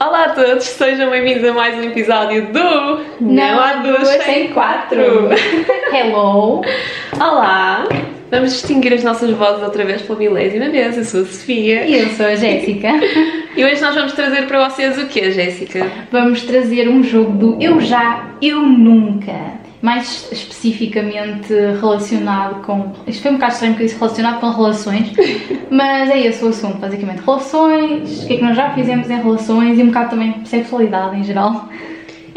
Olá a todos, sejam bem-vindos a mais um episódio do Não há duas sem quatro. Hello! Olá! Vamos distinguir as nossas vozes outra vez pela milésima vez. Eu sou a Sofia E eu sou a Jéssica. e hoje nós vamos trazer para vocês o que, Jéssica? Vamos trazer um jogo do Eu Já, Eu Nunca. Mais especificamente relacionado com. Isto foi um bocado estranho porque eu disse relacionado com relações, mas é esse o assunto, basicamente. Relações, o que é que nós já fizemos em relações e um bocado também sexualidade em geral.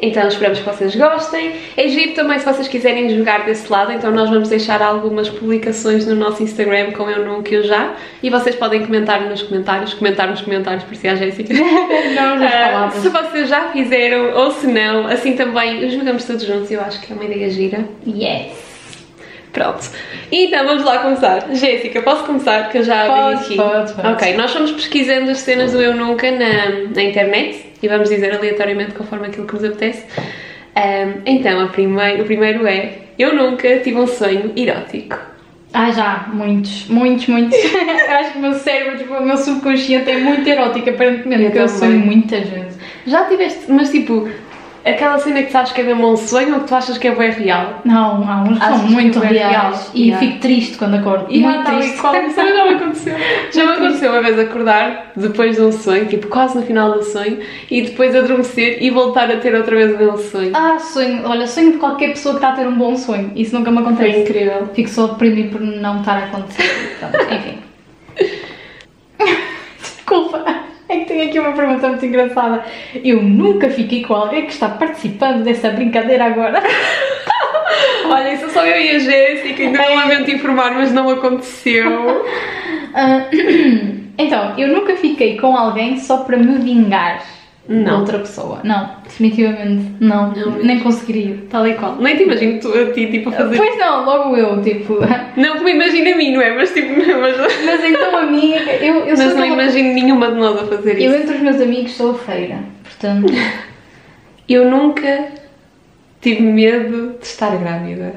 Então esperamos que vocês gostem. É giro também se vocês quiserem jogar desse lado, então nós vamos deixar algumas publicações no nosso Instagram com eu nunca eu já e vocês podem comentar nos comentários, comentar nos comentários por si a Jéssica. Não, já Ah, se vocês já fizeram ou se não, assim também jogamos todos juntos, eu acho que é uma ideia gira. Yes! Pronto. Então vamos lá começar. Jéssica, posso começar? Que eu já abri Pode, aqui. pode, pode. Ok, nós fomos pesquisando as cenas do Eu Nunca na, na internet e vamos dizer aleatoriamente conforme aquilo que nos apetece. Ahm, então, primeiro, o primeiro é Eu nunca tive um sonho erótico. Ah, já, muitos, muitos, muitos. acho que o meu cérebro, tipo, o meu subconsciente é muito erótico, aparentemente, Eu porque eu sonho muitas vezes. Já tiveste, mas tipo, aquela cena que tu achas que é mesmo um sonho ou que tu achas que é bem real? Não, há uns que são que muito é reais. real? E Yeah. fico triste quando acordo. E muito e triste. qual, isso também já me aconteceu. Já me aconteceu uma vez acordar depois de um sonho, tipo quase no final do sonho, e depois adormecer e voltar a ter outra vez o mesmo sonho. Ah, sonho. Olha, sonho de qualquer pessoa que está a ter um bom sonho. Isso nunca me Foi acontece. incrível. Fico só deprimido por não estar a acontecer. Pronto, enfim. Desculpa. É que tenho aqui uma pergunta muito engraçada. Eu nunca fiquei com alguém que está participando dessa brincadeira agora. Olha, isso só eu e a Jéssica, ainda não lamento informar, mas não aconteceu. Ah, então, eu nunca fiquei com alguém só para me vingar Não. outra pessoa. Não, definitivamente não. Não nem conseguiria. Tal e qual. Nem te imagino tu, a ti, tipo, a fazer. Pois não, logo eu, tipo. Não que me imagine a mim, não é? Mas tipo, mas, Mas então a mim, eu, eu mas não imagino nenhuma de nós a fazer Eu isso. entre os meus amigos sou a feira, portanto. Eu nunca tive medo de estar grávida.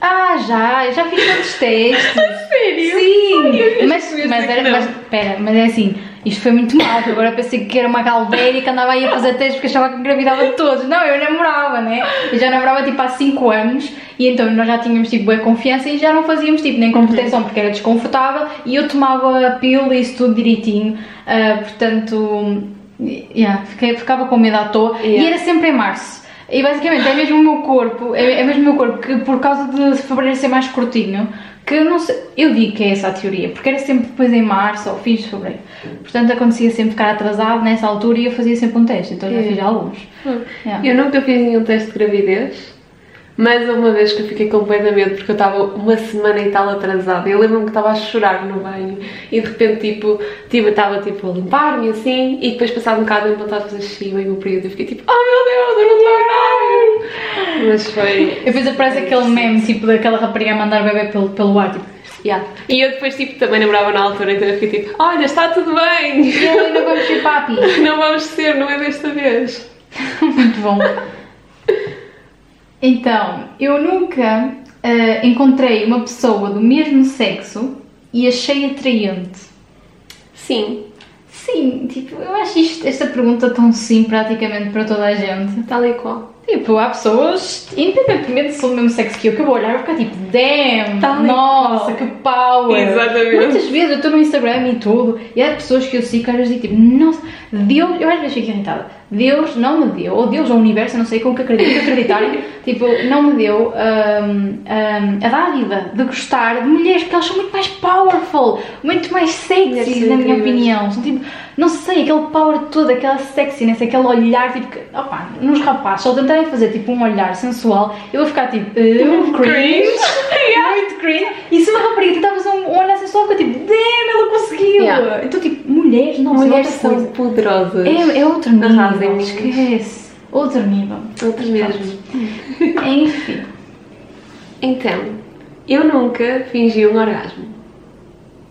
Ah, já, eu já fiz tantos testes. Sério? Sim, eu mas, mas era, mas, pera, mas é assim, isto foi muito mal, agora pensei que era uma galvéria que andava aí a fazer testes porque achava que engravidava de todos. Não, eu namorava, né? Eu já namorava tipo há 5 anos e então nós já tínhamos tipo boa confiança e já não fazíamos tipo nem com proteção porque era desconfortável e eu tomava a pílula e isso tudo direitinho, ah, portanto, yeah, fiquei, ficava com medo à toa e Yeah. era sempre em março. E basicamente é mesmo o meu corpo, é, é mesmo o meu corpo que por causa de fevereiro ser mais curtinho, que eu não sei, eu digo que é essa a teoria, porque era sempre depois em março ou fins de fevereiro. Portanto acontecia sempre ficar atrasado nessa altura e eu fazia sempre um teste, então já fiz alguns. Yeah. Eu nunca fiz nenhum teste de gravidez, mas uma vez que eu fiquei completamente porque eu estava uma semana e tal atrasada. Eu lembro-me que estava a chorar no banho e de repente tipo, tipo estava tipo a limpar-me assim e depois passado um bocado eu vontade de fazer xixi e o período eu fiquei tipo, oh meu Deus, eu não estou grávida! Mas foi. Eu fiz aparece aquele meme tipo daquela rapariga a mandar o bebê pelo, pelo ar, tipo, Yeah. E eu depois tipo também namorava na altura, então eu fiquei tipo, olha, está tudo bem! e eu ainda vamos ser papi. Não vamos ser, não é desta vez. Muito bom. Então, eu nunca ah, encontrei uma pessoa do mesmo sexo e achei atraente. Sim, Sim, tipo, eu acho isto, esta pergunta tão sim praticamente para toda a gente. tal e qual. Tipo, há pessoas, independentemente se são do mesmo sexo que eu, que eu vou olhar e vou ficar tipo, damn, e nossa, que power. Exatamente. Muitas vezes eu estou no Instagram e tudo, e há pessoas que eu sigo que às vezes digo tipo, nossa, Deus, eu às vezes fico irritada, Deus não me deu, ou Deus ou o universo, eu não sei com que acredito, acreditarem, tipo, não me deu hum, hum, a dádiva de gostar de mulheres, porque elas são muito mais powerful, muito mais sexy, Mulheres na minha opinião. São tipo, não sei, aquele power todo, aquela sexiness, aquele olhar, tipo, que, opa, nos rapazes, se eu tentarem fazer tipo um olhar sensual, eu vou ficar tipo, uh, cringe, muito cringe. E se uma rapariga tentar fazer um, um olhar sensual, eu fico tipo, damn, ela conseguiu. Yeah. Então, tipo, mulheres, não Mulheres outra são poderosas. É, é outro nível, Esquece. Outro nível. Outras mesmo. Enfim. Então, eu nunca fingi um orgasmo.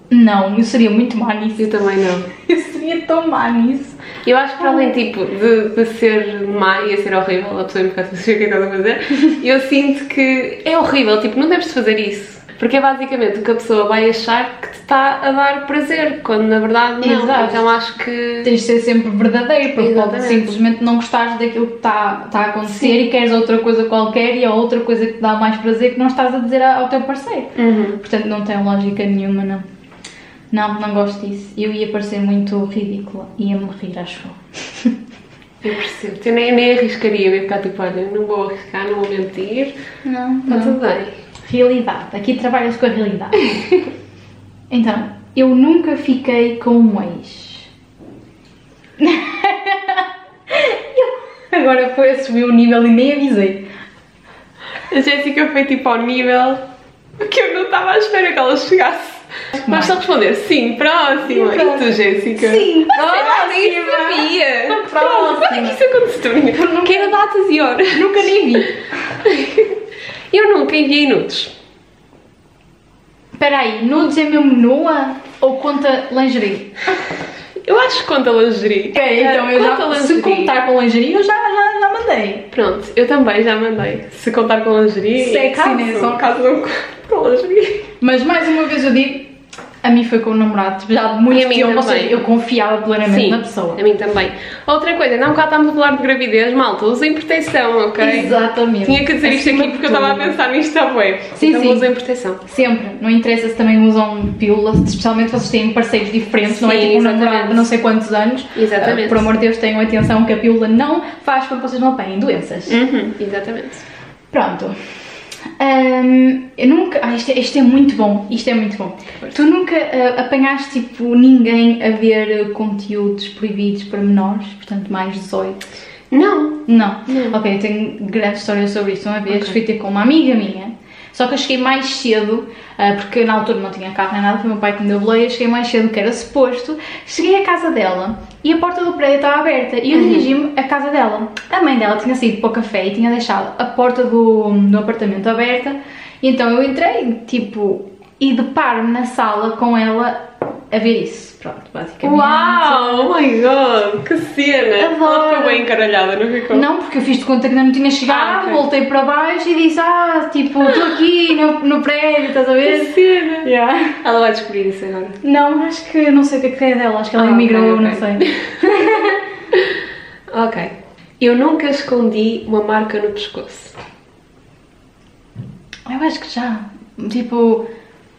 Não, eu seria muito má nisso. Eu também não. Eu seria tão má nisso. Eu acho que para além tipo, de, de ser má e a ser horrível, a pessoa me ficar a saber o que é que estás a fazer, eu sinto que é horrível, tipo, não deves de fazer isso. Porque é basicamente o que a pessoa vai achar que te está a dar prazer, quando na verdade não. Exato. Então acho que. Tens de ser sempre verdadeiro, porque pode Exatamente. simplesmente não gostares daquilo que está está a acontecer Sim. e queres outra coisa qualquer e é outra coisa que te dá mais prazer que não estás a dizer ao teu parceiro. Uhum. Portanto, não tem lógica nenhuma, não. Não, não gosto disso. Eu ia parecer muito ridícula. Ia-me rir, acho eu. Eu percebo. Eu nem, nem arriscaria, eu ia ficar tipo, olha, não vou arriscar, não vou mentir, Não, está tudo bem. Realidade. Aqui trabalhas com a realidade. então, eu nunca fiquei com um ex. Agora foi a subir o nível e nem avisei. A Jéssica foi tipo ao nível que eu não estava à espera que ela chegasse. Mas só responder sim, próxima. E tu, Jéssica? Sim, Ah, nem sabia. Próxima. Quando é que isso aconteceu? Quero datas e horas. Nunca nem vi. Eu nunca enviei nudes. Espera aí, nudes é mesmo nua ou conta lingerie? Eu acho que conta lingerie. Ok, então eu Conta já, se lingerie. contar com lingerie, eu já, já, já mandei. Pronto, eu também já mandei. Se contar com lingerie, Sexy, caso, né? Só- caso não com lingerie. Mas mais uma vez eu digo, a mim foi com o namorado, tipo, já de muito tempo, ou também. seja, eu confiava plenamente Sim, na pessoa. a mim também. Outra coisa, não cá estamos a falar de gravidez, malta, usem proteção, ok? Exatamente. Tinha que dizer isto Acima aqui de porque eu estava a pensar nisto bué. Sim, então sim. usem proteção. Sempre, não interessa se também usam pílulas, especialmente se vocês têm parceiros diferentes, não é Sim, tipo um exatamente. namorado de não sei quantos anos. Exatamente. Ah, por amor de Deus, tenham atenção que a pílula não faz com que vocês não apanhem doenças. Uhum, exatamente. Pronto. Ahm, eu nunca. Ah, isto, é, isto é muito bom. Isto é muito bom. Tu nunca ah, apanhaste tipo ninguém a ver ah, conteúdos proibidos para menores, portanto mais 18? Não. Não. Não. Ok, eu tenho grande história sobre isso. Uma vez Ok. fui ter com uma amiga minha, só que eu cheguei mais cedo, ah, porque na altura não tinha carro nem nada, foi o meu pai que me deu boleia, cheguei mais cedo do que era suposto. Cheguei à casa dela e a porta do prédio estava aberta e eu Uhum. dirigi-me à casa dela. A mãe dela tinha saído para o café e tinha deixado a porta do, do apartamento aberta, e então eu entrei, tipo, e deparo-me na sala com ela a ver isso. Pronto, basicamente. Uau, oh my god, que cena. Adoro. Ela ficou bem encaralhada, não ficou? Não, porque eu fiz de conta que ainda não tinha chegado, Ah, ok. voltei para baixo e disse, ah, tipo, estou aqui no, no prédio, estás a Que ver? cena. Yeah. Ela vai descobrir isso agora. Não, acho que não sei o que é que é dela, acho que ela Ah, emigrou, ok, não ok. sei. Ok. Eu nunca escondi uma marca no pescoço. Eu acho que já. Tipo,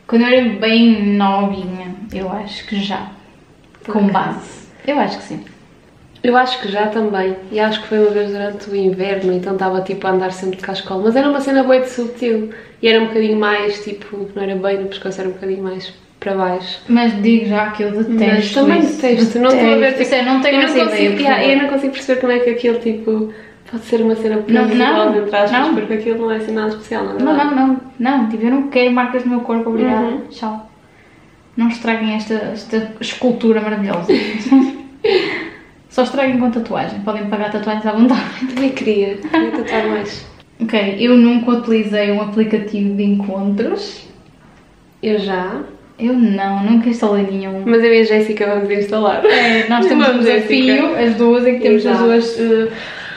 quando eu era bem novinha, eu acho que já. Com Ok. base. Eu acho que sim. Eu acho que já também. E acho que foi uma vez durante o inverno, então estava tipo a andar sempre de cascola. Mas era uma cena boa de subtil. E era um bocadinho mais, tipo, não era bem no pescoço, era um bocadinho mais para baixo. Mas digo já que eu detesto. Mas também isso. detesto. Não estou a ver, tipo, Sério, não tenho eu não ideia. consigo, por yeah, eu não consigo perceber como é que aquilo, tipo, pode ser uma cena Não, não, entre aspas, não. porque aquilo não é assim nada especial, não é Não, não, não, não, tipo, eu não quero marcas no meu corpo, obrigada. Uhum. Tchau. Não estraguem esta, esta escultura maravilhosa. Só estraguem com tatuagem, podem pagar tatuagens à vontade. Também queria, queria tatuar mais. Ok, eu nunca utilizei um aplicativo de encontros. Eu já, Eu não, nunca instalei nenhum. mas eu e a Jéssica vamos instalar. É, nós temos um desafio, Jéssica. as duas, em que temos as Exato. duas eh,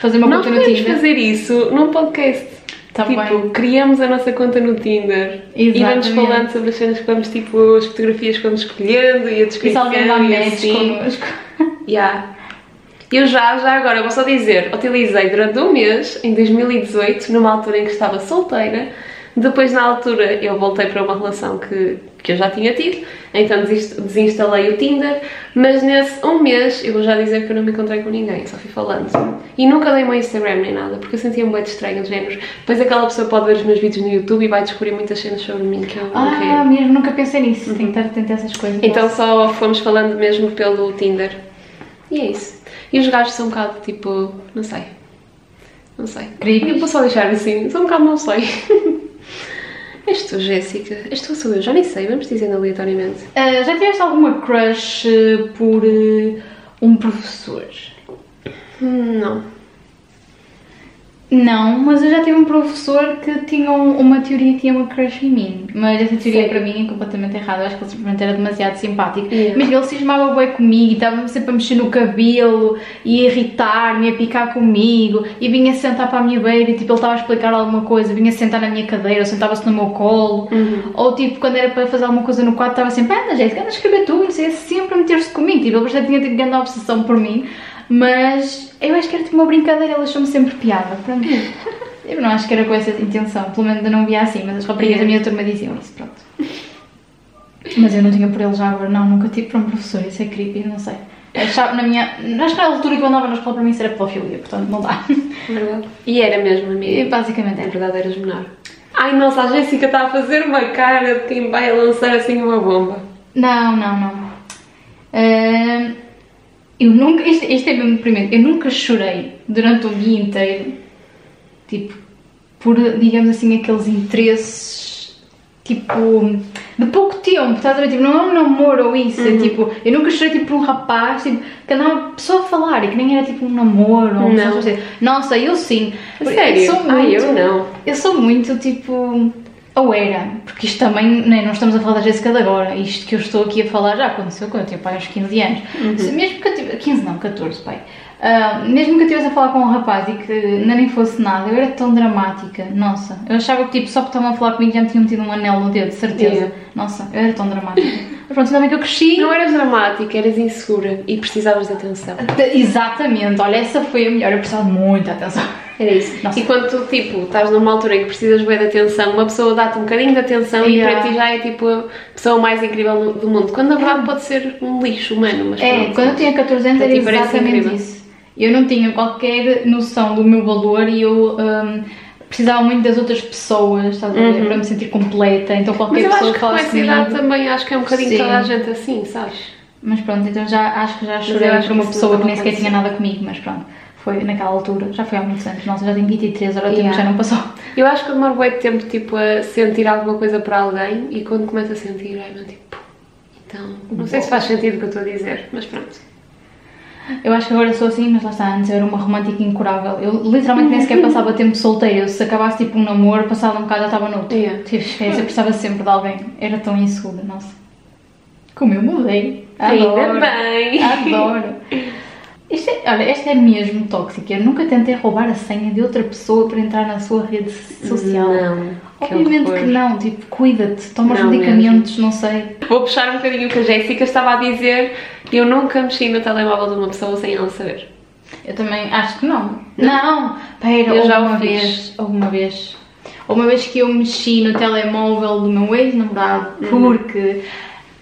fazer uma Nós conta no podemos Tinder. fazer isso num podcast. Tá tipo, bem. criamos a nossa conta no Tinder e vamos Exatamente. falando sobre as cenas que vamos, tipo, as fotografias que vamos escolhendo e a E se descrição alguém dá e assim. connosco. Yeah. Eu já, já agora, vou só dizer, utilizei durante um mês, em 2018, numa altura em que estava solteira. Depois, na altura, eu voltei para uma relação que, que eu já tinha tido, então desinst- desinstalei o Tinder. Mas nesse um mês, eu vou já dizer que eu não me encontrei com ninguém, só fui falando. E nunca dei o meu Instagram nem nada, porque eu sentia-me bem estranho, de género. Depois aquela pessoa pode ver os meus vídeos no YouTube e vai descobrir muitas cenas sobre mim que eu não Ah, quero. mesmo, nunca pensei nisso. Tenho que estar atenta a essas coisas. Então só fomos falando mesmo pelo Tinder. E é isso. E os gajos são um bocado tipo. não sei. Não sei. Creepy. Eu vou só deixar assim, são um bocado não sei. És tu, Jéssica? És tu ou sou eu? Já nem sei, vamos dizendo aleatoriamente. Ah, já tiveste alguma crush eh, por eh, um professor? Não. Não, mas eu já tive um professor que tinha um- uma teoria que tinha uma crush em mim. Mas essa teoria Sério? para mim é completamente errada. Eu acho que ele simplesmente era demasiado simpático. Yeah. Mas ele cismava bem comigo e estava sempre a mexer no cabelo e a irritar-me, a picar comigo e vinha sentar para a minha beira e tipo, ele estava a explicar alguma coisa, vinha sentar na minha cadeira ou sentava-se no meu colo. Ou tipo, quando era para fazer alguma coisa no quarto, estava sempre, anda, Jéssica, anda a escrever tu, não sei, sempre a meter-se comigo. Tipo, ele já tinha tipo grande obsessão por mim. Mas eu acho que era tipo uma brincadeira, ele achou-me sempre piada. Pronto. Eu não acho que era com essa intenção, pelo menos eu não via assim, mas as raparigas da minha turma diziam isso, pronto. Mas eu não tinha por ele já agora, não, nunca tive para um professor, isso é creepy, não sei. Achava, na minha, acho que na altura que eu andava na escola para mim isso era pedofilia, portanto não dá. Verdade. E era mesmo, E amiga. basicamente É era. verdade, eras menor. Ai, nossa, a Jéssica está a fazer uma cara de quem vai lançar assim uma bomba. Não, não, não. Ahn, eu nunca, isto, isto é mesmo deprimente, eu nunca chorei durante um dia inteiro, tipo, por, digamos assim, aqueles interesses, tipo, de pouco tempo, estás a ver? Tipo, não é um namoro ou isso, é tipo, eu nunca chorei tipo por um rapaz, tipo, que andava só a falar e que nem era tipo um namoro ou Não. assim. Nossa, eu sim. A Eu sério? sou Ai, muito- eu não. eu sou muito tipo. Ou era, porque isto também, né, não estamos a falar da Jéssica de agora, isto que eu estou aqui a falar já aconteceu quando eu tinha pai uns 15 anos. Se Mesmo que eu tive, 15 não, 14, pai. Ah, mesmo que eu estivesse a falar com um rapaz e que nem fosse nada, eu era tão dramática, nossa. Eu achava que tipo, só porque estavam a falar comigo já me tinham metido um anel no dedo, de certeza. Yeah. Nossa, eu era tão dramática. Mas pronto, ainda bem que eu cresci. Não eras dramática, eras insegura e precisavas de atenção. Exatamente, olha, essa foi a melhor, eu precisava de muita atenção. Era isso. Nossa. E quando tu, tipo, estás numa altura em que precisas bem de atenção, uma pessoa dá-te um bocadinho de atenção Yeah. e para ti já é, tipo, a pessoa mais incrível do- do mundo. Quando na verdade pode ser um lixo humano, mas É, pronto. quando eu tinha 14 anos era exatamente isso. Eu não tinha qualquer noção do meu valor e eu hum, precisava muito das outras pessoas, estás a ver? Para me sentir completa. Então Uhum. Mas qualquer eu pessoa acho que com essa idade também acho que é um bocadinho Sim. toda a gente assim, sabes? Mas pronto, então já acho que já eu chorei por uma pessoa que nem sequer tinha nada comigo, mas pronto. Foi naquela altura, já foi há muitos anos. Nossa, já tenho 23, agora Yeah. já não passou. Eu acho que eu demoro de tempo, tipo, a sentir alguma coisa para alguém e quando começo a sentir, é meu tipo... Então, não sei se faz sentido o que eu estou a dizer, mas pronto. Eu acho que agora sou assim, mas lá está, antes eu era uma romântica incurável. Eu literalmente nem sequer passava tempo solteira. Eu, se acabasse tipo um namoro, passado um bocado já estava noutro. Yeah. Tipo, esquece, eu precisava sempre de alguém. Era tão insegura, nossa. Como eu mudei. Ainda Adoro. bem. Adoro. Isto é, olha, esta é mesmo tóxica. Eu nunca tentei roubar a senha de outra pessoa para entrar na sua rede social. Não. que Obviamente horror. que não, tipo, cuida-te, toma os medicamentos, não sei. Vou puxar um bocadinho o que a Jéssica estava a dizer. Eu nunca mexi no telemóvel de uma pessoa sem ela saber. Eu também acho que não. Não, pera, Eu já uma fiz. vez, houve uma vez. Uma vez que eu mexi no telemóvel do meu ex-namorado Uhum.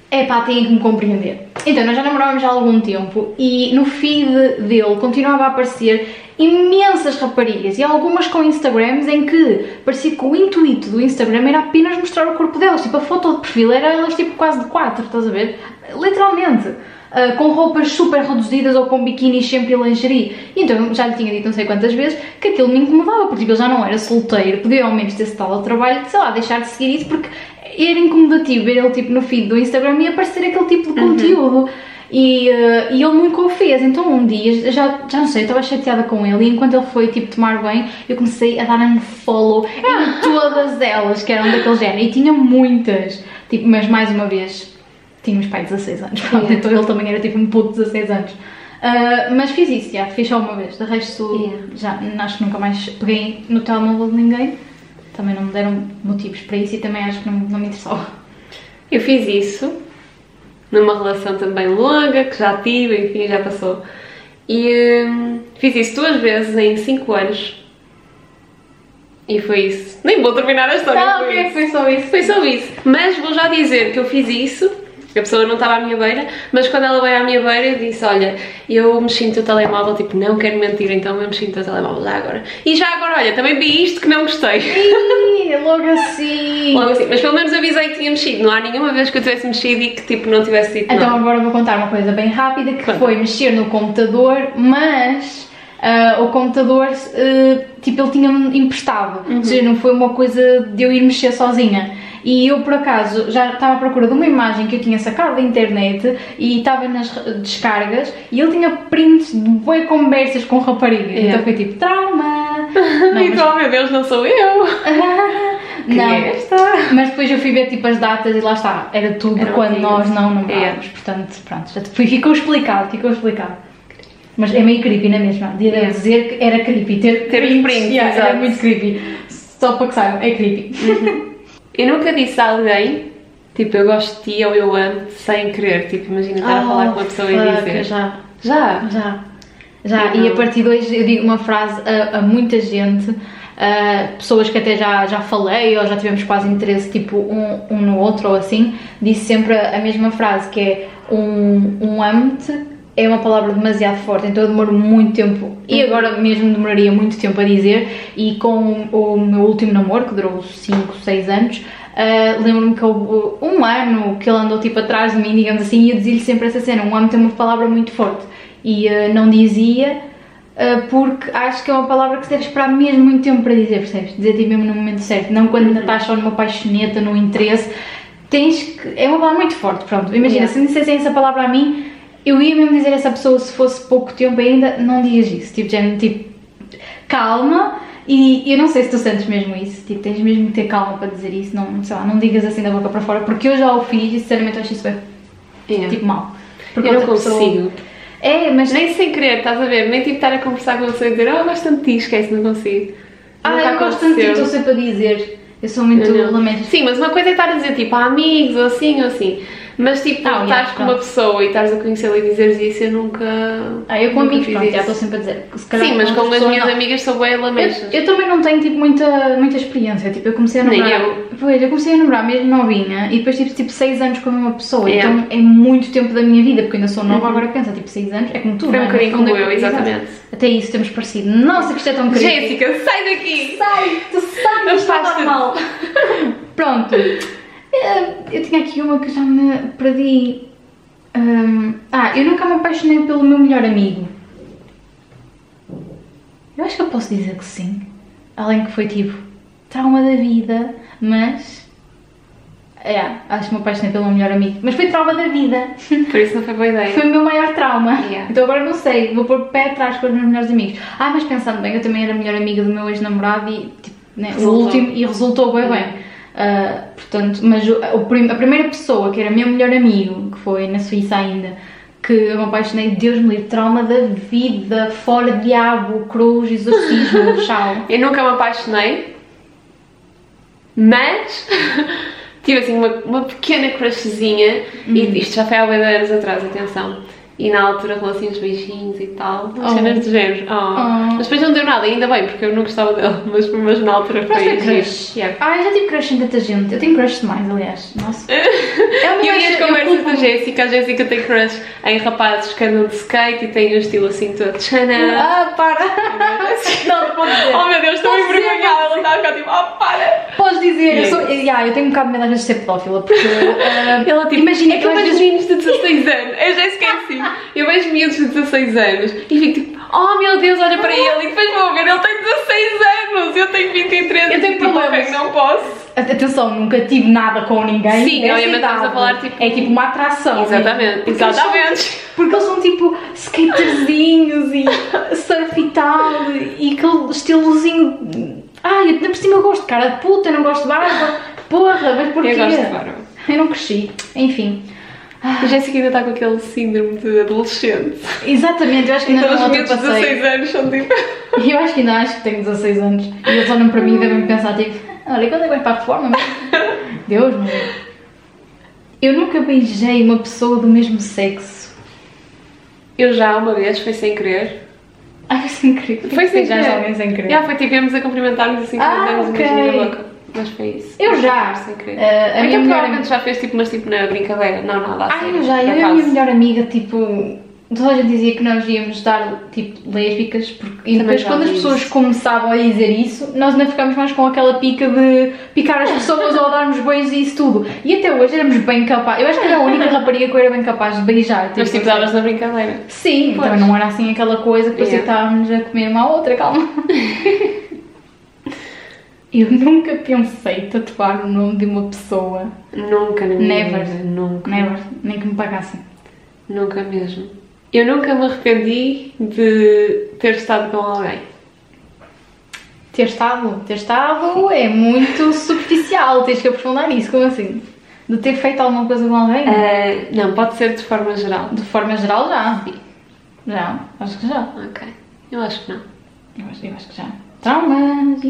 Porque, epá, tem que me compreender. Então, nós já namorávamos há algum tempo e no feed dele continuava a aparecer imensas raparigas e algumas com Instagrams em que parecia que o intuito do Instagram era apenas mostrar o corpo delas, tipo a foto de perfil era elas tipo quase de quatro, estás a ver? Literalmente. Uh, com roupas super reduzidas ou com biquínis sempre em lingerie. Então já lhe tinha dito não sei quantas vezes que aquilo me incomodava, porque tipo, ele já não era solteiro, podia ao menos ter-se dado ao trabalho de, sei lá, deixar de seguir isso, porque era incomodativo ver ele tipo no feed do Instagram e aparecer aquele tipo de conteúdo. E, uh, e ele nunca o fez, então um dia, já, já não sei, eu estava chateada com ele e enquanto ele foi tipo tomar banho, eu comecei a dar um follow em todas elas que eram daquele género e tinha muitas, tipo, mas mais uma vez tínhamos pai 16 anos, pronto, Yeah. então ele também era tipo um de 16 anos. Ah, mas fiz isso, já, fiz só uma vez, de resto Yeah. já acho que nunca mais peguei no telemóvel de ninguém, também não me deram motivos para isso e também acho que não, não me interessava. Eu fiz isso numa relação também longa, que já tive, enfim, já passou. E hum, fiz isso duas vezes em 5 anos. E foi isso. Nem vou terminar a história. Não, foi ok, isso. foi só isso. Foi só isso. Mas vou já dizer que eu fiz isso. A pessoa não estava à minha beira, mas quando ela veio à minha beira, eu disse: Olha, eu mexi no teu telemóvel, tipo, não quero mentir, então eu mexi no teu telemóvel já agora. E já agora, olha, também vi isto que não gostei. Ih, logo assim. Logo assim, mas pelo menos avisei que tinha mexido. Não há nenhuma vez que eu tivesse mexido e que tipo não tivesse dito Então nada. agora vou contar uma coisa bem rápida que Conta. foi mexer no computador, mas ah, o computador, ah, tipo, ele tinha-me emprestado. Uhum. Ou seja, não foi uma coisa de eu ir mexer sozinha. E eu, por acaso, já estava à procura de uma imagem que eu tinha sacado da internet e estava nas descargas e ele tinha prints de boas conversas com raparigas. Yeah. Então foi tipo, trauma! Não, e oh meu Deus, não sou eu! Não. é esta? Mas depois eu fui ver tipo as datas e lá está, era tudo Eram quando antigas. nós não namorávamos, portanto, pronto, já ficou explicado, ficou explicado. Mas é meio creepy, não é mesmo? Devia Yeah. dizer que era creepy, ter, Ter os prints, yeah, era muito creepy. Só para que saibam, é creepy. Eu nunca disse a alguém, tipo, eu gosto de ti ou eu amo sem querer. Tipo, imagina estar a falar com uma pessoa e Oh, dizer. Já, Já? já. Já, e a partir de hoje eu digo uma frase a, a muita gente, pessoas que até já, já falei ou já tivemos quase interesse tipo um, um no outro ou assim, disse sempre a, a mesma frase que é um, um amo-te é uma palavra demasiado forte, então eu demoro muito tempo e agora mesmo demoraria muito tempo a dizer e com o meu último namoro, que durou 5, 6 anos, Uh, Lembro-me que houve um ano que ele andou tipo atrás de mim, digamos assim, e eu dizia-lhe sempre essa cena. Um amo tem uma palavra muito forte e uh, não dizia uh, porque acho que é uma palavra que se deve esperar mesmo muito tempo para dizer, percebes? Dizer tipo mesmo no momento certo, não quando ainda estás só numa paixoneta, no interesse. Tens que. É uma palavra muito forte, pronto. Imagina, Yeah. se me dissessem essa palavra a mim, eu ia mesmo dizer a essa pessoa se fosse pouco tempo ainda, não digas isso. Tipo, género, tipo, calma. E eu não sei se tu sentes mesmo isso, tipo, tens mesmo que ter calma para dizer isso, não, sei lá, não digas assim da boca para fora, porque eu já o fiz e sinceramente acho isso bem, É. tipo, mal. Porque eu não pessoa- consigo. É, mas Nem sem querer, estás a ver? Nem tipo estar a conversar com pessoa e dizer, oh, eu gosto tanto de ti, esquece, não consigo. Ah, eu gosto tanto de ti, estou sempre a dizer. Eu sou muito lamento. Sim, mas uma coisa é estar a dizer tipo a amigos ou assim ou assim. Mas tipo, Ah, estás com uma pessoa e estás a conhecê-la e dizeres isso, eu nunca. Ah, eu com nunca amigos, pronto, já estou sempre a dizer. Se calhar Sim, mas com as minhas não. amigas sou bem lamechas. Eu, eu também não tenho tipo muita, muita experiência, tipo, eu comecei a Nem namorar. eu. Pois, eu comecei a namorar mesmo novinha e depois tive tipo 6 anos com a mesma pessoa, Yeah. então é muito tempo da minha vida, porque ainda sou nova, agora pensa, tipo 6 anos, é como tu, Foi um é? bocadinho como é eu, exatamente. Até isso temos parecido. Nossa, que isto é tão querido. Jéssica, sai daqui! sai, tu sabes, Mas está normal. Pronto. Eu tinha aqui uma que já me perdi. Hum, ah, eu nunca me apaixonei pelo meu melhor amigo. Eu acho que eu posso dizer que sim. Além que foi tipo trauma da vida, mas. É, acho que me apaixonei pelo meu melhor amigo. Mas foi trauma da vida. Por isso não foi boa ideia. Foi o meu maior trauma. Yeah. Então agora não sei, vou pôr pé atrás com os meus melhores amigos. Ah, mas pensando bem, eu também era a melhor amiga do meu ex-namorado e, tipo, né, o último, e resultou bem Yeah. bem. Ah, portanto, mas o, a primeira pessoa que era meu melhor amigo, que foi na Suíça ainda, que eu me apaixonei, Deus me livre, trauma da vida, fora diabo, cruz, exorcismo, tchau. Eu nunca me apaixonei, mas tive assim uma, uma pequena crushzinha, Hum. e isto já foi há bem de anos atrás, atenção. E na altura rolou assim uns beijinhos e tal, umas Oh. cenas de género. Oh. Oh. Mas depois não deu nada, ainda bem, porque eu não gostava dele, mas, mas na altura foi giro. crush. Yeah. Ah, eu já tive crush em tanta gente. Eu tenho crush demais, aliás. Nossa. É o E meu eu as eu conversas da Jéssica, a Jéssica tem crush em rapazes que andam de skate e têm um estilo assim todo Chanel. Ah, para! não, pode dizer. Oh meu Deus, estou envergonhada, ela está a ficar tipo, oh para! Podes dizer, eu, sou, yeah, eu tenho um bocado de medo às vezes de ser pedófila, porque. ah, Ela tipo, imagina é que eu meninos de 16 anos, eu já esqueci. Eu vejo meninos de 16 anos e fico tipo, oh meu Deus, olha para ele e depois vou ver, ele tem 16 anos, eu tenho 23 Eu tenho tipo, problemas. não posso. Atenção, nunca tive nada com ninguém. Sim, obviamente estamos a falar, tipo- É tipo uma atração. Exatamente, mesmo. Exatamente. Porque eles são tipo skaterzinhos e surf e tal, e aquele estilozinho. Ai, ainda por cima eu gosto de cara de puta, eu não gosto de barba. Porra, mas porquê? Eu gosto de barba. Eu não cresci. Enfim. A Jéssica ainda está com aquele síndrome de adolescente. Exatamente, eu acho que ainda Então não os miúdos de ultrapassei. 16 anos são tipo. Eu acho que ainda acho que tenho 16 anos e eles olham para mim e devem pensar tipo, olha, quando é que vais para a reforma? Deus meu. Eu nunca beijei uma pessoa do mesmo sexo. Eu já uma vez, foi sem querer. Ai, foi sem querer. Foi sem querer. alguém sem querer. Já foi tipo, íamos a cumprimentar-nos assim, Ah, demos um ok. beijinho na boca. Mas foi isso. Eu já. Sem querer. Eh, a então minha melhor provavelmente já fez tipo, mas tipo na brincadeira. Não, nada a Ai, sério. eu já, eu e a minha melhor amiga, tipo, toda a gente dizia que nós íamos dar, tipo, lésbicas, porque... e depois quando as pessoas isso. começavam a dizer isso, nós ainda ficámos mais com aquela pica de picar as pessoas ou darmos beijos e isso tudo. E até hoje éramos bem capazes, eu acho que era a única rapariga que eu era bem capaz de beijar. Mas tipo, davas na brincadeira. Sim, Pois. também não era assim aquela coisa que parecia Yeah. que estávamos a comer uma à outra, calma. Eu nunca pensei tatuar o nome de uma pessoa. Nunca na minha Never. vida. Nunca. Never, nem que me pagassem. Nunca mesmo. Eu nunca me arrependi de ter estado com alguém. Ter estado, ter estado é muito superficial, tens que aprofundar nisso, como assim? De ter feito alguma coisa com alguém? Eh, não, pode ser de forma geral. De forma geral, já. Já, acho que já. Ok. Eu acho que não. Eu acho, eu acho que já. Traumas!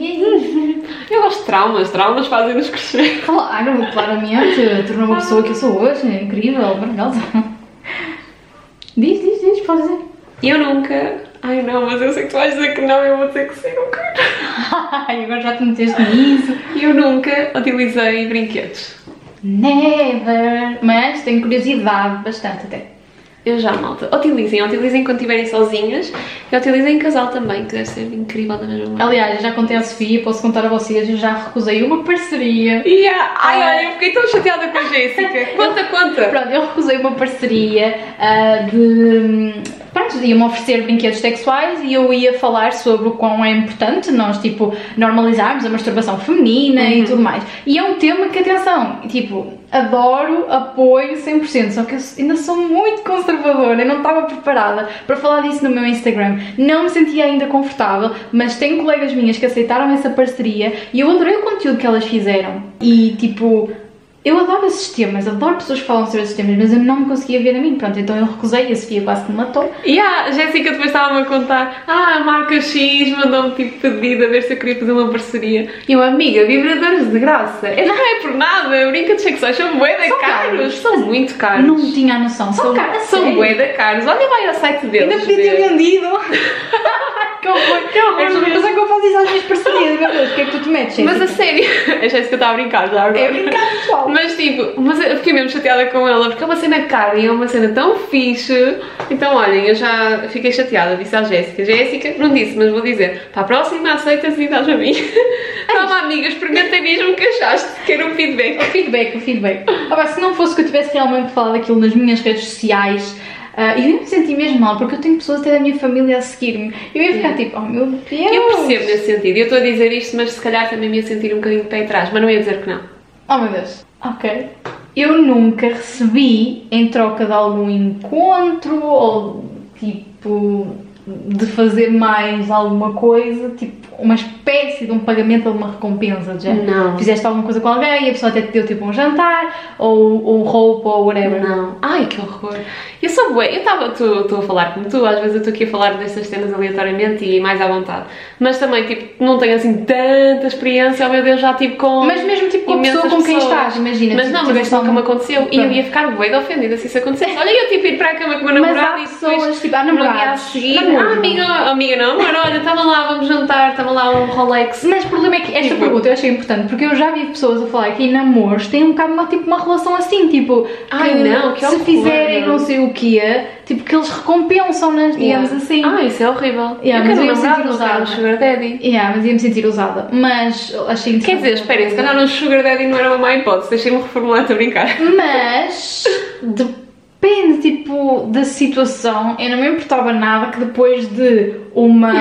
Eu gosto de traumas, traumas fazem-nos crescer. Claro, claramente, tornou uma pessoa que eu sou hoje, é incrível, maravilhosa. Diz, diz, diz, pode dizer. Eu nunca. Ai não, mas eu sei que tu vais dizer que não, eu vou dizer que sim, quero. Ai, agora já te meteste nisso. Eu nunca utilizei brinquedos. Never! Mas tenho curiosidade bastante até. Eu já, malta. Utilizem, utilizem quando estiverem sozinhas e utilizem em casal também, que deve ser incrível da mesma maneira. Aliás, eu já contei à Sofia, posso contar a vocês, eu já recusei uma parceria. Yeah. Ai, Ah. olha, eu fiquei tão chateada com a Jéssica. Conta, conta. Pronto, eu recusei uma parceria ah, de. Pronto, iam-me oferecer brinquedos sexuais e eu ia falar sobre o quão é importante nós, tipo, normalizarmos a masturbação feminina e tudo mais. E é um tema que, atenção, tipo, adoro, apoio 100%, só que eu ainda sou muito conservadora, eu não estava preparada para falar disso no meu Instagram. Não me sentia ainda confortável, mas tenho colegas minhas que aceitaram essa parceria e eu adorei o conteúdo que elas fizeram. E, tipo, eu adoro esses temas, adoro pessoas que falam sobre esses temas, mas eu não me conseguia ver a mim, pronto, então eu recusei, a Sofia quase que me matou. E a Jéssica depois estava-me a contar Ah, a marca X mandou-me tipo pedido a ver se eu queria fazer uma parceria E eu, amiga, vibradores de graça É, Não é por nada, brinquedos sexuais são bué de São caros, caros. São muito caros Não tinha a noção, São caros, são de caros Olha vai ao site deles Ainda podia ter vendido! que horror, que horror! É. Mas é que eu faço isso às minhas parcerias, meu Deus, o que é que tu te metes? Mas a sério, a Jéssica está a brincar já agora É brincar, pessoal! Mas tipo, mas eu fiquei mesmo chateada com ela porque é uma cena cara e é uma cena tão fixe. Então, olhem, eu já fiquei chateada, disse à Jéssica. Jéssica, não disse, mas vou dizer: para a próxima aceitas e dás a mim. Toma, amiga, experimenta mesmo o que achaste, quero um feedback. O feedback, o feedback. Pá, se não fosse que eu tivesse realmente falado aquilo nas minhas redes sociais, ah, eu me sentir mesmo mal, porque eu tenho pessoas até da minha família a seguir-me. Eu ia ficar tipo, oh meu Deus! Eu percebo nesse sentido, eu estou a dizer isto, mas se calhar também me ia sentir um bocadinho de pé atrás, mas não ia dizer que não. Oh meu Deus. Ok. Eu nunca recebi em troca de algum encontro ou tipo de fazer mais alguma coisa, tipo uma espécie de um pagamento ou uma recompensa, de género. Não. Fizeste alguma coisa com alguém e a pessoa até te deu tipo um jantar ou, ou roupa ou whatever. Não. Ai, que horror. Eu sou bué. Eu estava, estou a falar como tu, às vezes eu estou aqui a falar destas cenas aleatoriamente e mais à vontade. Mas também, tipo, não tenho assim tanta experiência, oh meu Deus, já tipo com. Mas mesmo tipo com a pessoa com quem pessoas. estás, imagina. Mas tipo, não, mas isso nunca me aconteceu e eu ia ficar de ofendida se isso acontecesse. Olha, eu tipo ir para a cama com o meu Mas namorado há e depois. pessoas, tipo, há no dia a namorados, seguir. Ah, amiga, amiga, não, amor, olha, estava lá, vamos jantar, estava lá um Rolex. Mas o problema é que esta Tipo- pergunta eu achei importante porque eu já vi pessoas a falar que em namoros têm um bocado uma, tipo, uma relação assim, tipo, Ai, não, que se horror. fizerem não sei o quê, tipo que eles recompensam-nas, digamos Yeah. assim. Ah, isso é horrível. Yeah, eu mas eu ia me sentir quero um usada. sugar daddy. Yeah, mas ia-me sentir usada. Mas achei Quer dizer, esperem, se calhar um sugar daddy não era uma má hipótese, deixem-me reformular, estou a brincar. Mas depende, tipo, da situação. Eu não me importava nada que depois de uma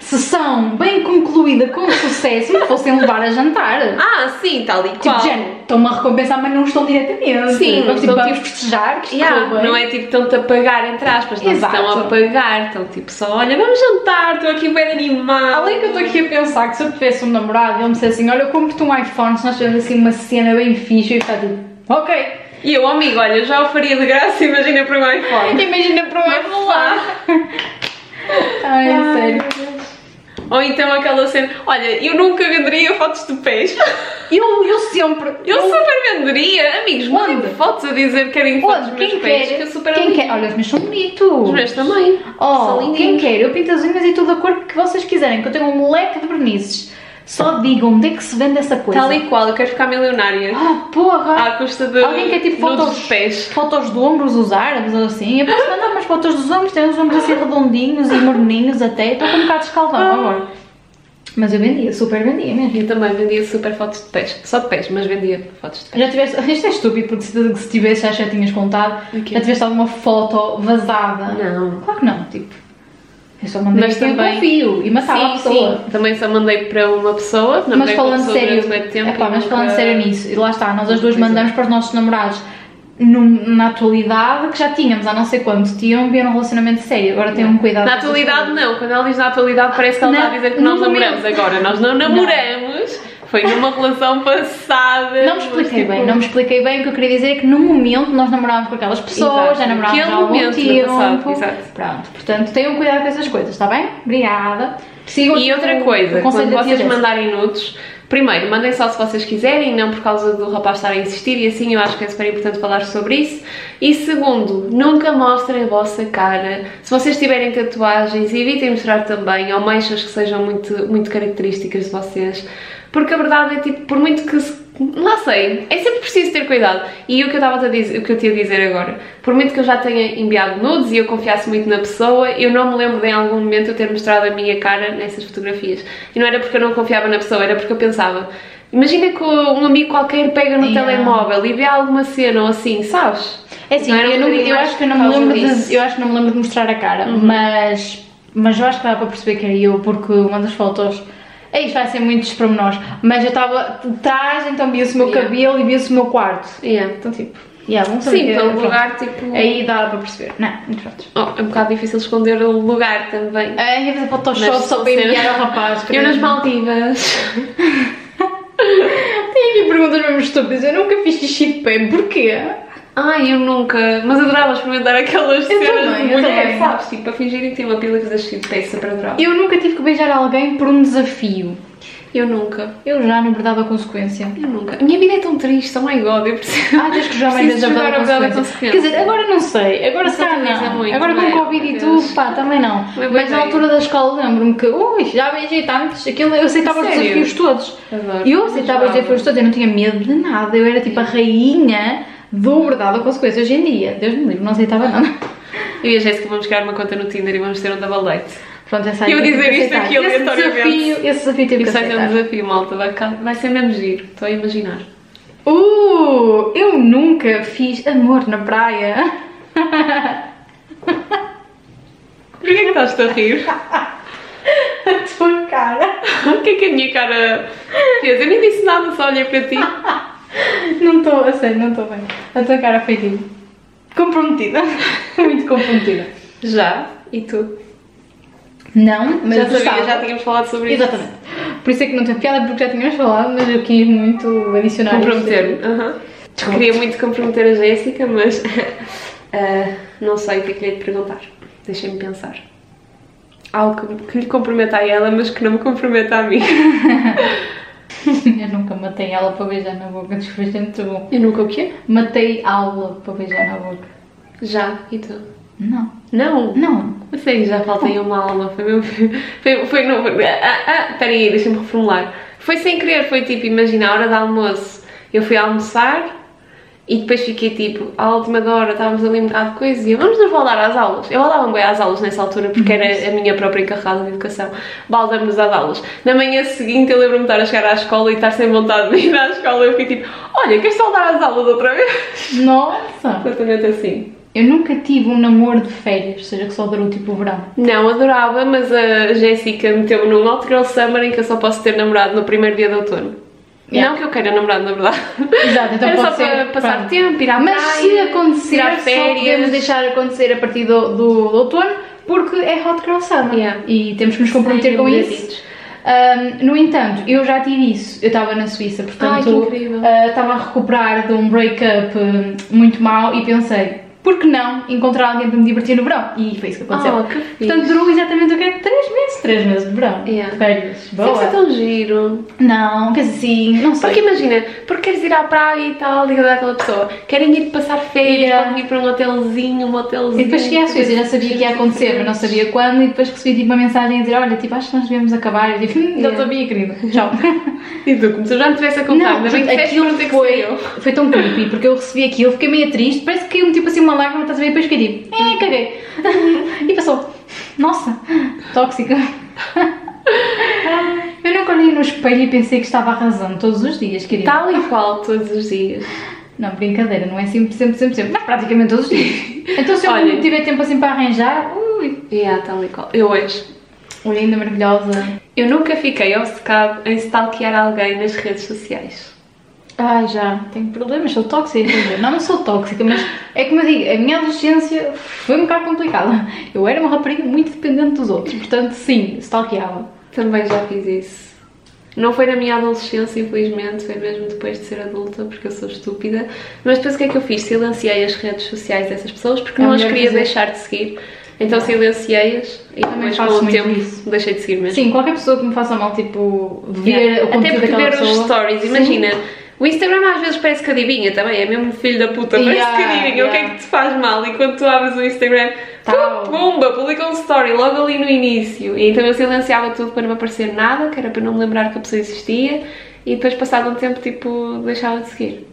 sessão bem concluída com sucesso me fossem levar a jantar. Ah, sim, tal e Tipo, qual. género, estão-me a recompensar, mas não estão diretamente. Sim, vamos, não tipo, vamos tipo, festejar, que Yeah, não é tipo estão-te a pagar, entre aspas, não Exato. estão a pagar, estão tipo só, olha, vamos jantar, estou aqui bem animado. Além que eu estou aqui a pensar que se eu tivesse um namorado e ele me dissesse assim, olha, eu compro-te um iPhone, se nós tivermos assim uma cena bem fixe, eu ia ficar tipo, ok. E eu, amigo, olha, já o faria de graça, imagina para um iPhone. Imagina para um iPhone. lá. Ai, Ai, sério. Ou então aquela cena, olha, eu nunca venderia fotos de pés. Eu, eu sempre. Eu super venderia. Amigos, mandem fotos a dizer que querem fotos dos meus Quem pés, quer? que eu super Quem quer? Olha, os meus são bonitos. Os meus também. São Oh, lindinhos. quem quer? Eu pinto as unhas e tudo a cor que vocês quiserem, que eu tenho um leque de vernizes. Só digam onde é que se vende essa coisa. Tal e qual, eu quero ficar milionária. Ah, porra! À custa de Alguém quer tipo fotos, de pés. fotos de ombros, os árabes ou assim? Eu posso mandar umas fotos dos ombros, tem uns ombros assim redondinhos e morninhos até. Estou com um bocado de escaldão Ah. agora. Mas eu vendia, super vendia mesmo. Eu também vendia super fotos de pés. Só de pés, mas vendia fotos de pés. Já tiveste, isto é estúpido porque se, se tivesse já, já tinhas contado, O quê? já tiveste alguma foto vazada? Não. Claro que não, tipo. Eu só mandei Mas quem eu também- confio e matava a pessoa. sim. Também só mandei para uma pessoa. Mas com a falando pessoa sério, tempo epá, mas nunca- falando sério nisso, e lá está, nós as duas Pois é. mandamos para os nossos namorados. num- na atualidade que já tínhamos há não sei quanto tempo e era um relacionamento sério. Agora tenham um cuidado. Na atualidade não, quando ela diz na atualidade parece que ela está a dizer que nós namoramos agora. Nós não namoramos, foi numa relação passada. Não me expliquei mas, bem, tipo, não me expliquei bem. O que eu queria dizer é que no momento nós namorávamos com aquelas pessoas, Exato. já namorávamos há algum tempo. passado, exato. Pronto, portanto tenham cuidado com essas coisas, está bem? Obrigada. Sigam E outra coisa, quando vocês mandarem nudes, primeiro, mandem só se vocês quiserem, não por causa do rapaz estar a insistir, e assim eu acho que é super importante falar sobre isso. E segundo, nunca mostrem a vossa cara. Se vocês tiverem tatuagens, evitem mostrar também, ou manchas que sejam muito, muito características de vocês. Porque a verdade é tipo, por muito que se Lá sei, é sempre preciso ter cuidado. E o que eu estava a dizer, o que eu tinha a dizer agora, por muito que eu já tenha enviado nudes e eu confiasse muito na pessoa, eu não me lembro de em algum momento eu ter mostrado a minha cara nessas fotografias. E não era porque eu não confiava na pessoa, era porque eu pensava, imagina que um amigo qualquer pega no Yeah. telemóvel e vê alguma cena ou assim, sabes? É assim, Não eu, não- eu acho que eu não me lembro disso. de, eu acho que não me lembro de mostrar a cara, mas, mas eu acho que dá para perceber que era eu, porque uma das fotos. Isto, vai ser muitos pormenores. Mas eu estava de trás, então via-se o meu Yeah. cabelo e via-se o meu quarto. Yeah. Então, tipo, yeah, vamos saber Sim, pelo pronto. lugar, tipo. Aí dá para perceber. Não, muito pronto. Oh, é um bocado difícil esconder o lugar também. É, ia fazer Photoshop Mas só para enviar ao rapaz. Eu nas. Maldivas. Tenho aqui perguntas mesmo estúpidas. Eu nunca fiz xixi de pé. Porquê? Ai, eu nunca. Mas adorava experimentar aquelas Eu cenas também, de mulher, sabes? Tipo, a fingirem que tinha uma pila e fazer xixi de peça para adorava. Eu nunca tive que beijar alguém por um desafio. Eu nunca. Eu já, na verdade, a consequência. Eu nunca. A minha vida é tão triste, oh my god, eu preciso. Ah, tens que jogar mais a verdade a consequência. consequência. Quer dizer, agora não sei. Agora se calhar não. muito, agora não com é? o Covid e tudo, pá, também não. Não é Mas na ideia. altura da escola lembro-me que, ui, já beijei tantos. Aquilo, eu aceitava os desafios todos. Adoro. Eu aceitava os desafios todos. Eu não tinha medo de nada. Eu era tipo a rainha do verdade da consequência. Hoje em dia, Deus me livre, não aceitava nada. Eu e a Jéssica vamos criar uma conta no Tinder e vamos ter um double date. Pronto, essa aí Eu dizer isto aceitar. aqui esse aleatoriamente. desafio, esse desafio tive que Isso vai ser um aceitar. desafio, malta. Vai, vai ser mesmo giro. Estou a imaginar. Uh, eu nunca fiz amor na praia. Porquê que estás-te a rir? A tua cara. o que é que a minha cara fez? Eu nem disse nada, só olhei para ti. Não estou, a sério, não estou bem. A tua cara foi tipo. Comprometida. Muito comprometida. Já? E tu? Não, mas já gostava. sabia, já tínhamos falado sobre isso. Exatamente. Por isso é que não tem piada, porque já tínhamos falado, mas eu quis muito adicionar. Comprometer-me. isto. aham. Queria muito comprometer a Jéssica, mas ah, não sei o que é que lhe hei de perguntar. Deixem-me pensar. Algo que, que lhe comprometa a ela, mas que não me comprometa a mim. Eu nunca matei ela para beijar na boca, isso foi muito bom. Eu nunca o quê? Matei aula para beijar na boca. Já. E tu? Não. Não. Não. Eu sei, já faltei uma aula. Foi meu. Foi, foi no. Ah, ah, peraí, deixa-me reformular. Foi sem querer, foi tipo, imagina, a hora do almoço. Eu fui almoçar e depois fiquei tipo, à última da hora estávamos ali um bocado de coisa e eu, vamos nos voltar às aulas. Eu voltava bem às aulas nessa altura porque era a minha própria encarregada de educação. Voltamos às aulas. Na manhã seguinte eu lembro-me de estar a chegar à escola e estar sem vontade de ir à escola. Eu fiquei tipo, olha, queres voltar às aulas outra vez? Nossa! Exatamente assim. Eu nunca tive um namoro de férias, seja, que só durou tipo o verão. Não, adorava, mas a Jéssica meteu-me num Hot Girl Summer em que eu só posso ter namorado no primeiro dia de outono. Yeah. Não que eu queira namorado, na verdade. Exato, então pode só ser, para passar pronto. tempo, ir à Mas se praia, acontecer, tirar só podemos férias. deixar acontecer a partir do, do, do outono, porque é Hot Girl Summer. Yeah. E temos que nos comprometer com isso. Ahm, no entanto, eu já tive isso. Eu estava na Suíça, portanto, ah, estava a recuperar de um break-up hum, muito mau e pensei, por que não encontrar alguém para me divertir no verão? E foi isso que aconteceu. Oh, que fixe. portanto, durou exatamente o quê? Três meses, três meses de verão. Yeah. Férias. Deve ser Boa. tão giro. Não, quer dizer não sei. Porque imagina, porque queres ir à praia e tal, liga daquela pessoa. Querem ir passar férias, Yeah. podem ir para um hotelzinho, um hotelzinho. E depois cheguei à Suíça, já sabia que ia acontecer, mas não sabia quando, e depois recebi tipo, uma mensagem a dizer: Olha, tipo, acho que nós devemos acabar. Eu digo: Já Yeah. sabia, querida. Tchau. E tu, como se eu já me tivesse a contar, ainda bem que aquilo não foi, foi tão creepy, porque eu recebi aquilo, fiquei meio triste, parece que caiu-me tipo assim uma lágrima, estás a ver? E depois fiquei tipo: É, caguei. E passou. Nossa, tóxica. Eu nunca olhei no espelho e pensei que estava arrasando todos os dias, querida. Tal e qual todos os dias. Não, brincadeira, não é sempre, sempre, sempre, sempre, mas praticamente todos os dias. Então se eu Olha. não tiver tempo assim para arranjar, ui, Yeah, tal e qual. Eu hoje. linda, maravilhosa. Eu nunca fiquei obcecado em stalkear alguém nas redes sociais. Ai, já, tenho problemas, sou tóxica. Não, não sou tóxica, mas é como eu digo, a minha adolescência foi um bocado complicada. Eu era uma rapariga muito dependente dos outros, portanto, sim, stalkeava. Também já fiz isso. Não foi na minha adolescência, infelizmente, foi mesmo depois de ser adulta, porque eu sou estúpida. Mas depois o que é que eu fiz? Silenciei as redes sociais dessas pessoas porque É não as queria fazer. deixar de seguir. Então silenciei-as e Também faço o muito tempo isso. deixei de seguir mesmo. Sim, qualquer pessoa que me faça mal, tipo, ver Yeah. o Até conteúdo porque daquela ver pessoa. os stories, Sim. O Instagram às vezes parece que adivinha também, é mesmo filho da puta, parece Yeah, adivinha o que é yeah. que te faz mal e quando tu abres o Instagram, Tal. pum, pumba, publica um story logo ali no início. E então eu silenciava tudo para não aparecer nada, que era para não me lembrar que a pessoa existia e depois passado um tempo tipo deixava de seguir.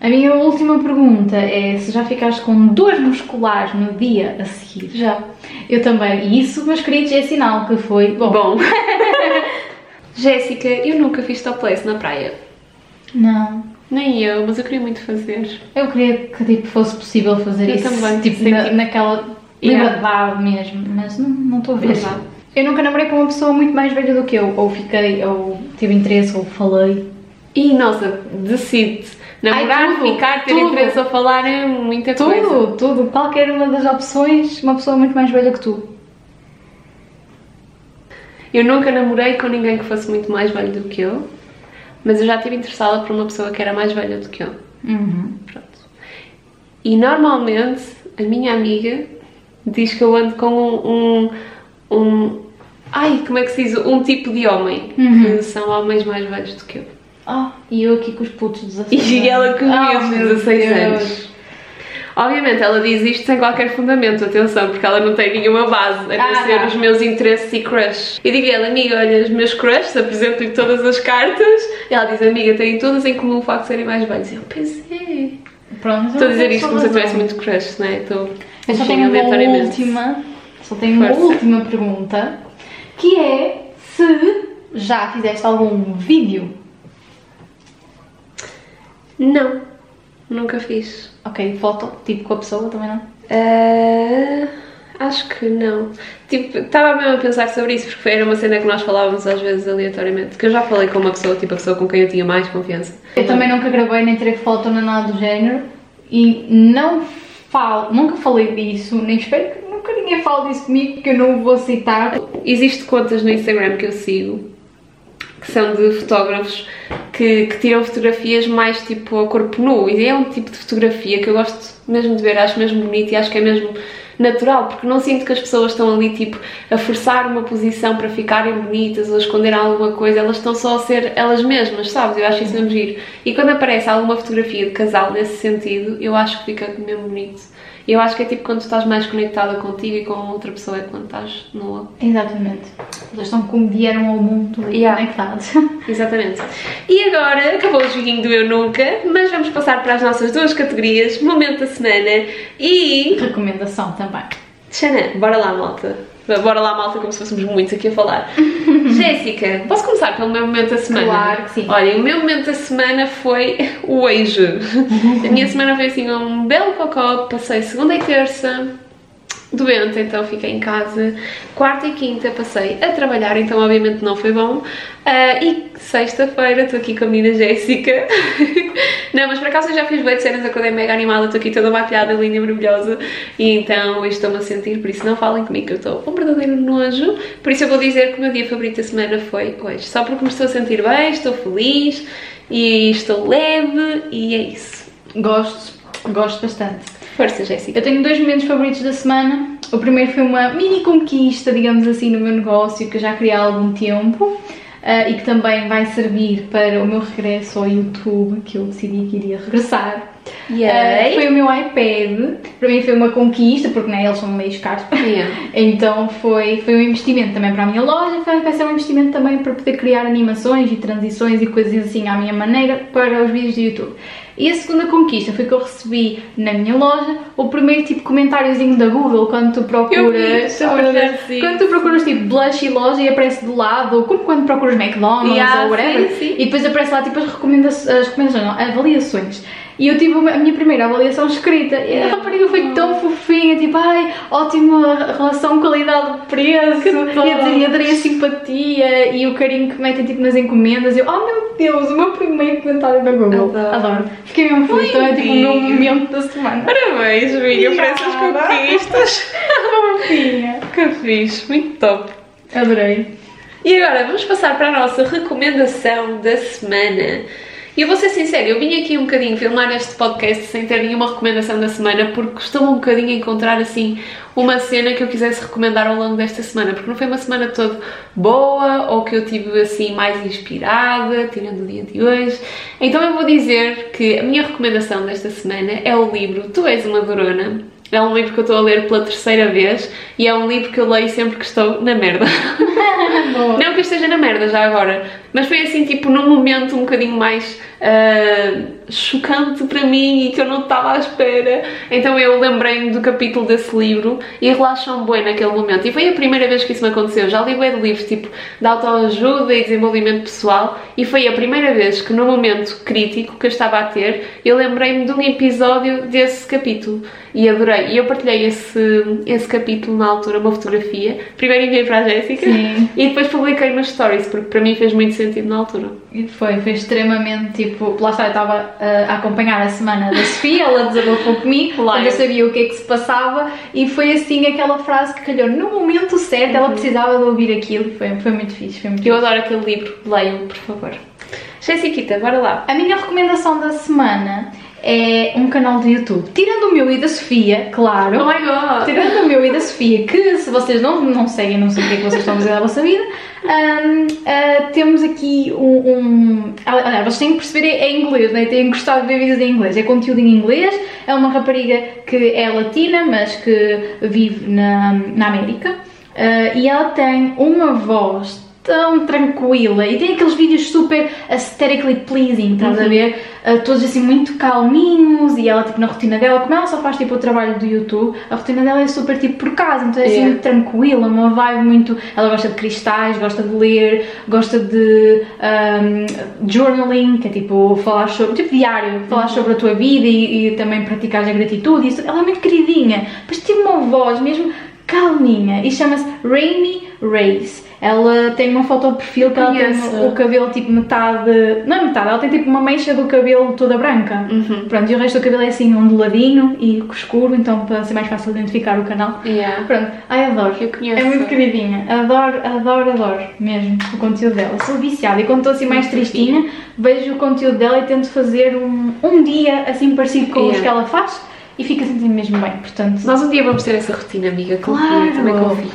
A minha última pergunta é se já ficaste com dores musculares no dia a seguir. Já. Eu também. E isso, meus queridos, é sinal que foi bom. Bom. Jéssica, eu nunca fiz topless na praia. Não. Nem eu, mas eu queria muito fazer. Eu queria que tipo, fosse possível fazer Eu isso. também, Tipo, na- naquela Yeah. liberdade mesmo. Mas não não estou a ver. Verdade. Eu nunca namorei com uma pessoa muito mais velha do que eu. Ou fiquei, ou tive interesse, ou falei. E nossa, decide namorar, Ai, tudo, ficar, ter tudo. interesse a falar é muita coisa. Tudo, tudo. Qualquer uma das opções, uma pessoa muito mais velha que tu. Eu nunca namorei com ninguém que fosse muito mais velho do que eu, mas eu já estive interessada por uma pessoa que era mais velha do que eu. Uhum. Pronto. E normalmente a minha amiga diz que eu ando com um. um, um- ai, como é que se diz? Um tipo de homem, Uhum. que são homens mais velhos do que eu. Ah, e eu aqui com os putos de 16 E ela com Ah, os meu 16 Deus. anos. Obviamente, ela diz isto sem qualquer fundamento, atenção, porque ela não tem nenhuma base a não Ah, ser tá. os meus interesses e crush. Eu digo ela, amiga, olha, os meus crushes, apresento-lhe todas as cartas. E ela diz, amiga, têm todas em comum o facto de serem mais velhos. E eu pensei. Pronto, Estou a dizer isto como se eu tivesse muito crush, não é? Estou Eu só tenho uma última, só tenho uma Força. última pergunta, que é se já fizeste algum vídeo. Não, nunca fiz. Ok, foto, tipo com a pessoa também não? Ah, acho que não. Tipo, estava mesmo a pensar sobre isso porque era uma cena que nós falávamos às vezes aleatoriamente. Que eu já falei com uma pessoa, tipo a pessoa com quem eu tinha mais confiança. Eu também nunca gravei nem tirei foto nem nada do género e não falo, nunca falei disso, nem espero que nunca ninguém fale disso comigo porque eu não o vou citar. Existem contas no Instagram que eu sigo que são de fotógrafos que, que tiram fotografias mais tipo a corpo nu e é um tipo de fotografia que eu gosto mesmo de ver, acho mesmo bonito e acho que é mesmo natural, porque não sinto que as pessoas estão ali tipo a forçar uma posição para ficarem bonitas ou a esconder alguma coisa, elas estão só a ser elas mesmas, sabes? Eu acho isso mesmo giro. E quando aparece alguma fotografia de casal nesse sentido, eu acho que fica mesmo bonito. Eu acho que é tipo quando estás mais conectada contigo e com outra pessoa é quando estás nua. Exatamente. Eles estão como vieram ao mundo e Yeah. conectados. Exatamente. E agora acabou o joguinho do Eu Nunca, mas vamos passar para as nossas duas categorias, Momento da Semana e. Recomendação também. Xana, bora lá, malta. Bora lá, malta, como se fôssemos muitos aqui a falar. Jéssica, posso começar pelo meu momento da semana? Claro que sim. Olha, o meu momento da semana foi hoje. A minha semana foi assim um belo cocó, passei segunda e terça doente, então fiquei em casa. Quarta e quinta passei a trabalhar, então obviamente não foi bom. Ah, e sexta-feira estou aqui com a menina Jéssica. não, mas por acaso eu já fiz de cenas, acordei mega animada, estou aqui toda maquilhada, linda, maravilhosa. E então hoje estou-me a sentir, por isso não falem comigo que eu estou um verdadeiro nojo. Por isso eu vou dizer que o meu dia favorito da semana foi hoje. Só porque me estou a sentir bem, estou feliz e estou leve e é isso. Gosto, gosto bastante. Força, Jéssica. Eu tenho dois momentos favoritos da semana. O primeiro foi uma mini conquista, digamos assim, no meu negócio que eu já queria há algum tempo ah, e que também vai servir para o meu regresso ao YouTube, que eu decidi que iria regressar. Yay. Ah, foi o meu iPad. Para mim foi uma conquista, porque né, eles são meio caros. Yeah. Então foi, foi um investimento também para a minha loja, vai, vai ser um investimento também para poder criar animações e transições e coisas assim à minha maneira para os vídeos do YouTube. E a segunda conquista foi que eu recebi na minha loja o primeiro tipo comentáriozinho da Google quando tu vi, procuras. fancy. quando tu procuras tipo blush e loja e aparece do lado, como quando procuras McDonald's Yeah, ou whatever, sim, sim. e depois aparece lá tipo as recomendações, as recomendações, não, avaliações. E eu tive a minha primeira avaliação escrita e a rapariga foi tão fofinha, tipo, ai, ótima relação qualidade-preço, e e adorei a simpatia e o carinho que metem tipo nas encomendas. Eu, oh meu Deus, o meu primeiro comentário da Google. Adoro. Adoro. Fiquei mesmo feliz, então é tipo o meu momento da semana. Parabéns, amiga, por essas conquistas. Fofinha. que fixe, muito top. Adorei. E agora vamos passar para a nossa recomendação da semana. E eu vou ser sincera, eu vim aqui um bocadinho filmar este podcast sem ter nenhuma recomendação da semana porque costumo um bocadinho encontrar assim uma cena que eu quisesse recomendar ao longo desta semana, porque não foi uma semana toda boa ou que eu tive assim mais inspirada, tirando o dia de hoje. Então eu vou dizer que a minha recomendação desta semana é o livro Tu És uma Dorona. É um livro que eu estou a ler pela terceira vez e é um livro que eu leio sempre que estou na merda. Não que eu esteja na merda já agora, mas foi assim, tipo, num momento um bocadinho mais ah, chocante para mim e que eu não estava à espera. Então eu lembrei-me do capítulo desse livro e relaxam bem naquele momento. E foi a primeira vez que isso me aconteceu. Já li bué de livros, tipo, de autoajuda e desenvolvimento pessoal e foi a primeira vez que no momento crítico que eu estava a ter, eu lembrei-me de um episódio desse capítulo e adorei. E eu partilhei esse, esse capítulo na altura, uma fotografia. Primeiro enviei para a Jéssica e depois publiquei nos stories, porque para mim fez muito sentido na altura. E foi, foi extremamente tipo. Lá está, eu estava uh, a acompanhar a semana da Sofia, ela desabafou comigo, Claro. eu sabia o que é que se passava e foi assim aquela frase que calhou no momento certo, ela precisava de ouvir aquilo, foi, foi muito fixe, foi muito Eu fixe. adoro aquele livro, leiam, por favor. Jéssica, bora lá. A minha recomendação da semana é um canal do YouTube. Tirando o meu e da Sofia, claro. Oh my god! Tirando o meu e da Sofia, que se vocês não, não seguem, não sei o que é que vocês estão a fazer da vossa vida, hum, ah, temos aqui um. um vocês têm que perceber é em inglês, né? têm gostar de ver vídeos em inglês. É conteúdo em inglês, é uma rapariga que é latina, mas que vive na, na América, ah, e ela tem uma voz tão tranquila e tem aqueles vídeos super aesthetically pleasing, estás a ver? Uh, todos assim muito calminhos e ela tipo na rotina dela, como ela só faz tipo o trabalho do YouTube, a rotina dela é super tipo por casa, então é assim Yeah. muito tranquila, uma vibe muito. Ela gosta de cristais, gosta de ler, gosta de um, journaling, que é tipo falar sobre, tipo diário, falar sobre a tua vida e, e também praticar a gratitude. e Isso, ela é muito queridinha, mas tem uma voz mesmo calminha e chama-se Rainy Race. Ela tem uma foto de perfil que ela tem o cabelo tipo metade. Não é metade, ela tem tipo uma mancha do cabelo toda branca. Uhum. Pronto, e o resto do cabelo é assim onduladinho e escuro, então para ser mais fácil de identificar o canal. Yeah. Pronto, ai adoro. Eu conheço. É muito queridinha. Adoro, adoro, adoro mesmo o conteúdo dela. Sou viciada e quando estou assim mais Muito tristinha, vejo o conteúdo dela e tento fazer um, um dia assim parecido com os Yeah. que ela faz e fica sentindo mesmo bem. Portanto, Nós um dia vamos ter essa rotina, amiga. Confia, Claro. também confio.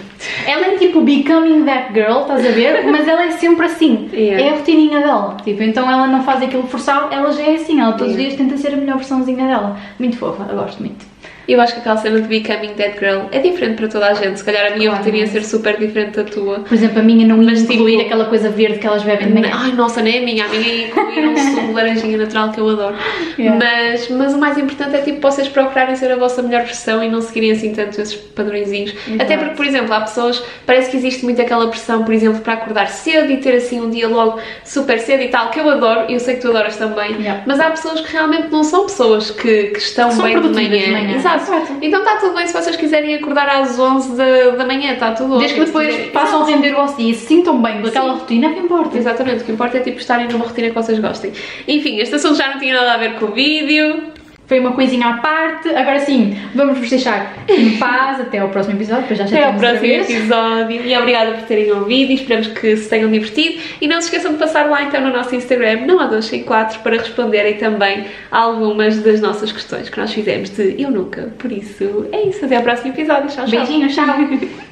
ela é tipo becoming that girl, estás a ver? Mas ela é sempre assim. Yeah. É a rotininha dela. Tipo, então ela não faz aquilo forçado, ela já é assim. Ela todos os Yeah. dias tenta ser a melhor versãozinha dela. Muito fofa, eu gosto muito. Eu acho que aquela cena de Becoming That Girl é diferente para toda a gente. Se calhar a minha Claro. rotina ia ser super diferente da tua. Por exemplo, a minha não ia Mas, incluir tipo, aquela coisa verde que elas bebem de manhã. Ai, nossa, nem a minha. A minha incluir um sumo de laranjinha natural que eu adoro. Yeah. Mas, mas o mais importante é tipo vocês procurarem ser a vossa melhor versão e não seguirem assim tanto esses padrõezinhos. Exato. Até porque, por exemplo, há pessoas, parece que existe muito aquela pressão, por exemplo, para acordar cedo e ter assim um dia logo super cedo e tal, que eu adoro, e eu sei que tu adoras também. Yeah. Mas há pessoas que realmente não são pessoas que, que estão São bem de manhã. de manhã. Exato. Exato. Então está tudo bem se vocês quiserem acordar às 11 da, da manhã, está tudo Desde que ótimo. depois Se quiserem- passam a render o vosso dia e se sintam bem com aquela Sim. rotina, que importa. Exatamente, o que importa é tipo estarem numa rotina que vocês gostem. Enfim, este assunto já não tinha nada a ver com o vídeo. Foi uma coisinha à parte. Agora sim, vamos vos deixar em paz até ao próximo episódio, depois já Até ao próximo episódio e obrigada por terem ouvido e esperamos que se tenham divertido. E não se esqueçam de passar lá então no nosso Instagram, não há 264, para responderem também algumas das nossas questões que nós fizemos de Eu Nunca. Por isso, é isso. Até ao próximo episódio. Tchau, tchau. Beijinhos, tchau.